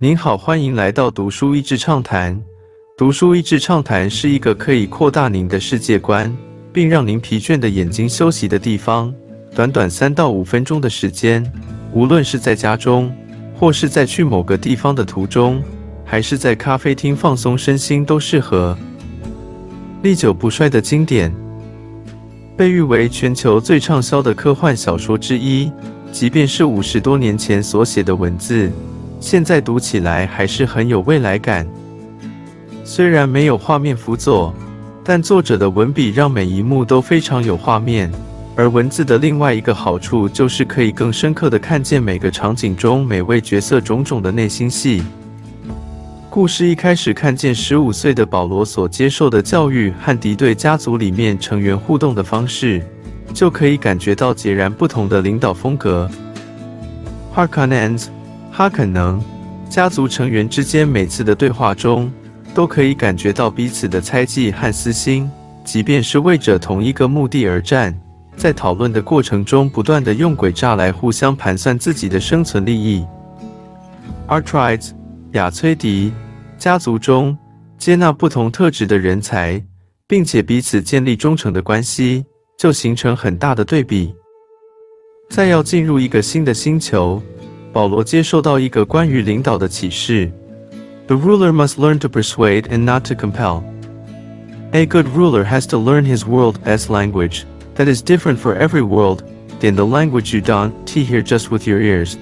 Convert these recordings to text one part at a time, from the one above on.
您好，欢迎来到读书益智畅谈。读书益智畅谈是一个可以扩大您的世界观，并让您疲倦的眼睛休息的地方。短短三到五分钟的时间，无论是在家中，或是在去某个地方的途中，还是在咖啡厅放松身心，都适合。历久不衰的经典，被誉为全球最畅销的科幻小说之一。即便是五十多年前所写的文字，现在读起来还是很有未来感。虽然没有画面辅佐，但作者的文笔让每一幕都非常有画面。而文字的另外一个好处，就是可以更深刻地看见每个场景中每位角色种种的内心戏。故事一开始看见十五岁的保罗所接受的教育和敌对家族里面成员互动的方式。就可以感觉到截然不同的领导风格。Harkonnens，他可能家族成员之间每次的对话中，都可以感觉到彼此的猜忌和私心，即便是为着同一个目的而战，在讨论的过程中，不断的用诡诈来互相盘算自己的生存利益。Artrides，亚崔迪家族中接纳不同特质的人才，并且彼此建立忠诚的关系。就形成很大的对比。再要进入一个新的星球，保罗接受到一个关于领导的启示：The ruler must learn to persuade and not to compel. A good ruler has to learn his world's language that is different for every world than the language you don't hear just with your ears.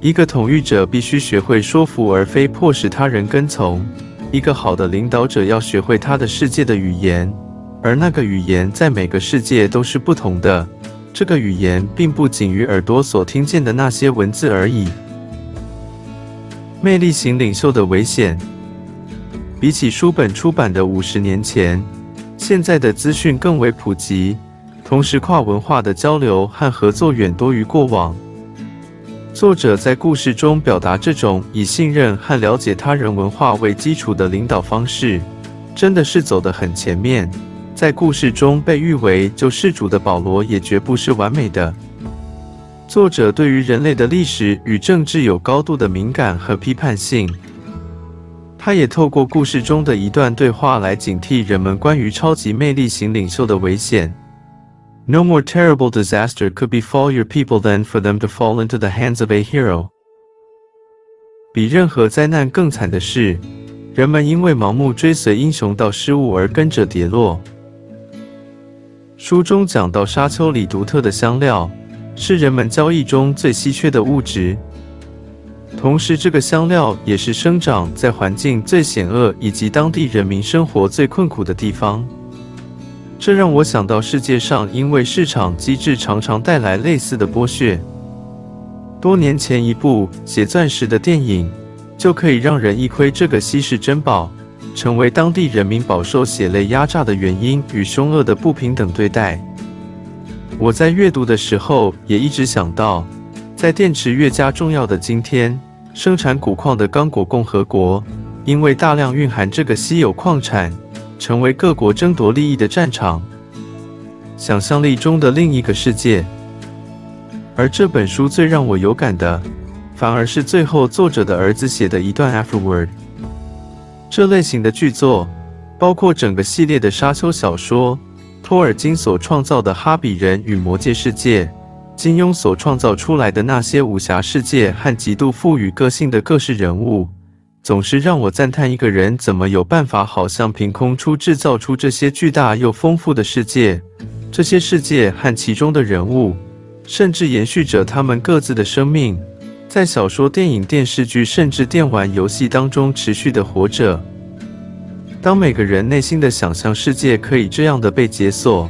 一个统御者必须学会说服，而非迫使他人跟从。一个好的领导者要学会他的世界的语言。而那个语言在每个世界都是不同的。 这个语言并不仅于耳朵所听见的那些文字而已。魅力型领袖的危险，比起书本出版的五十年前，现在的资讯更为普及，同时跨文化的交流和合作远多于过往。作者在故事中表达这种以信任和了解他人文化为基础的领导方式，真的是走得很前面。在故事中被誉为救世主的保罗也绝不是完美的。作者对于人类的历史与政治有高度的敏感和批判性。他也透过故事中的一段对话来警惕人们关于超级魅力型领袖的危险。No more terrible disaster could befall your people than for them to fall into the hands of a hero。比任何灾难更惨的是，人们因为盲目追随英雄到失误而跟着跌落。书中讲到，沙丘里独特的香料是人们交易中最稀缺的物质，同时这个香料也是生长在环境最险恶以及当地人民生活最困苦的地方。这让我想到，世界上因为市场机制常常带来类似的剥削。多年前一部写钻石的电影，就可以让人一窥这个稀世珍宝。成为当地人民饱受血泪压榨的原因与凶恶的不平等对待。我在阅读的时候也一直想到，在电池越加重要的今天，生产钴矿的刚果共和国，因为大量蕴含这个稀有矿产，成为各国争夺利益的战场。想象力中的另一个世界。而这本书最让我有感的，反而是最后作者的儿子写的一段 afterword。这类型的剧作，包括整个系列的沙丘小说，托尔金所创造的哈比人与魔界世界，金庸所创造出来的那些武侠世界和极度赋予个性的各式人物，总是让我赞叹一个人怎么有办法，好像凭空出制造出这些巨大又丰富的世界。这些世界和其中的人物，甚至延续着他们各自的生命。在小说、电影、电视剧，甚至电玩游戏当中持续的活着。当每个人内心的想象世界可以这样的被解锁，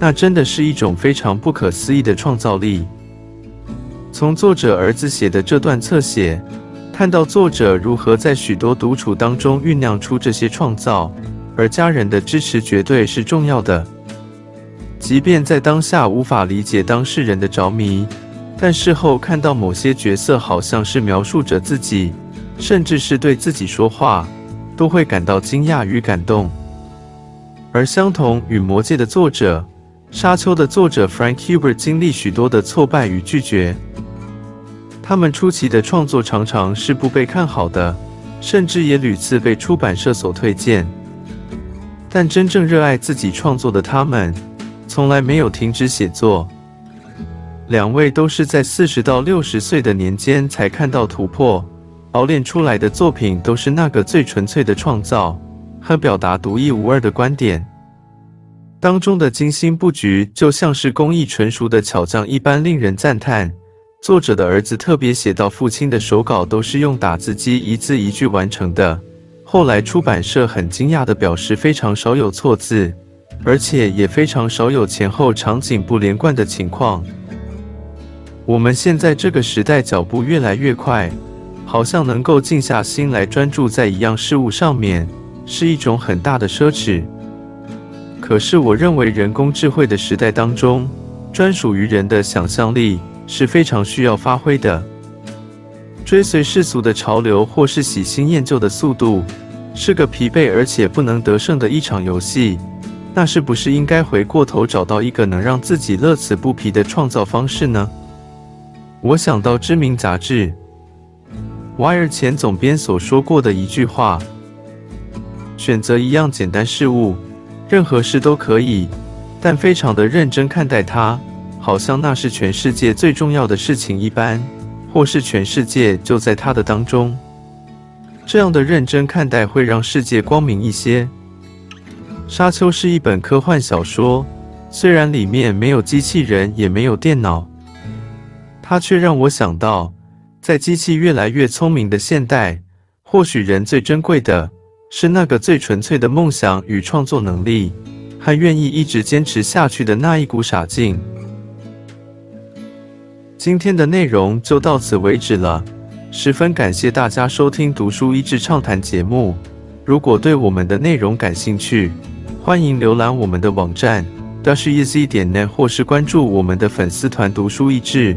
那真的是一种非常不可思议的创造力。从作者儿子写的这段侧写，看到作者如何在许多独处当中酝酿出这些创造，而家人的支持绝对是重要的。即便在当下无法理解当事人的着迷。但事后看到某些角色好像是描述着自己，甚至是对自己说话，都会感到惊讶与感动。而相同与《魔戒》的作者《沙丘》的作者 Frank Herbert 经历许多的挫败与拒绝，他们初期的创作常常是不被看好的，甚至也屡次被出版社所推荐。但真正热爱自己创作的他们，从来没有停止写作。两位都是在四十到六十岁的年间才看到突破，熬炼出来的作品都是那个最纯粹的创造和表达独一无二的观点。当中的精心布局，就像是工艺纯熟的巧匠一般，令人赞叹。作者的儿子特别写到，父亲的手稿都是用打字机一字一句完成的。后来出版社很惊讶地表示，非常少有错字，而且也非常少有前后场景不连贯的情况。我们现在这个时代脚步越来越快，好像能够静下心来专注在一样事物上面，是一种很大的奢侈。可是我认为，人工智慧的时代当中，专属于人的想象力是非常需要发挥的。追随世俗的潮流，或是喜新厌旧的速度，是个疲惫而且不能得胜的一场游戏。那是不是应该回过头找到一个能让自己乐此不疲的创造方式呢？我想到知名杂志《Wire》前总编所说过的一句话：“选择一样简单事物，任何事都可以，但非常的认真看待它，好像那是全世界最重要的事情一般，或是全世界就在它的当中。这样的认真看待会让世界光明一些。”《沙丘》是一本科幻小说，虽然里面没有机器人，也没有电脑。它却让我想到，在机器越来越聪明的现代，或许人最珍贵的是那个最纯粹的梦想与创作能力，还愿意一直坚持下去的那一股傻劲。今天的内容就到此为止了，十分感谢大家收听《读书益智畅谈》节目。如果对我们的内容感兴趣，欢迎浏览我们的网站 dashes 点 net，或是关注我们的粉丝团“读书益智”。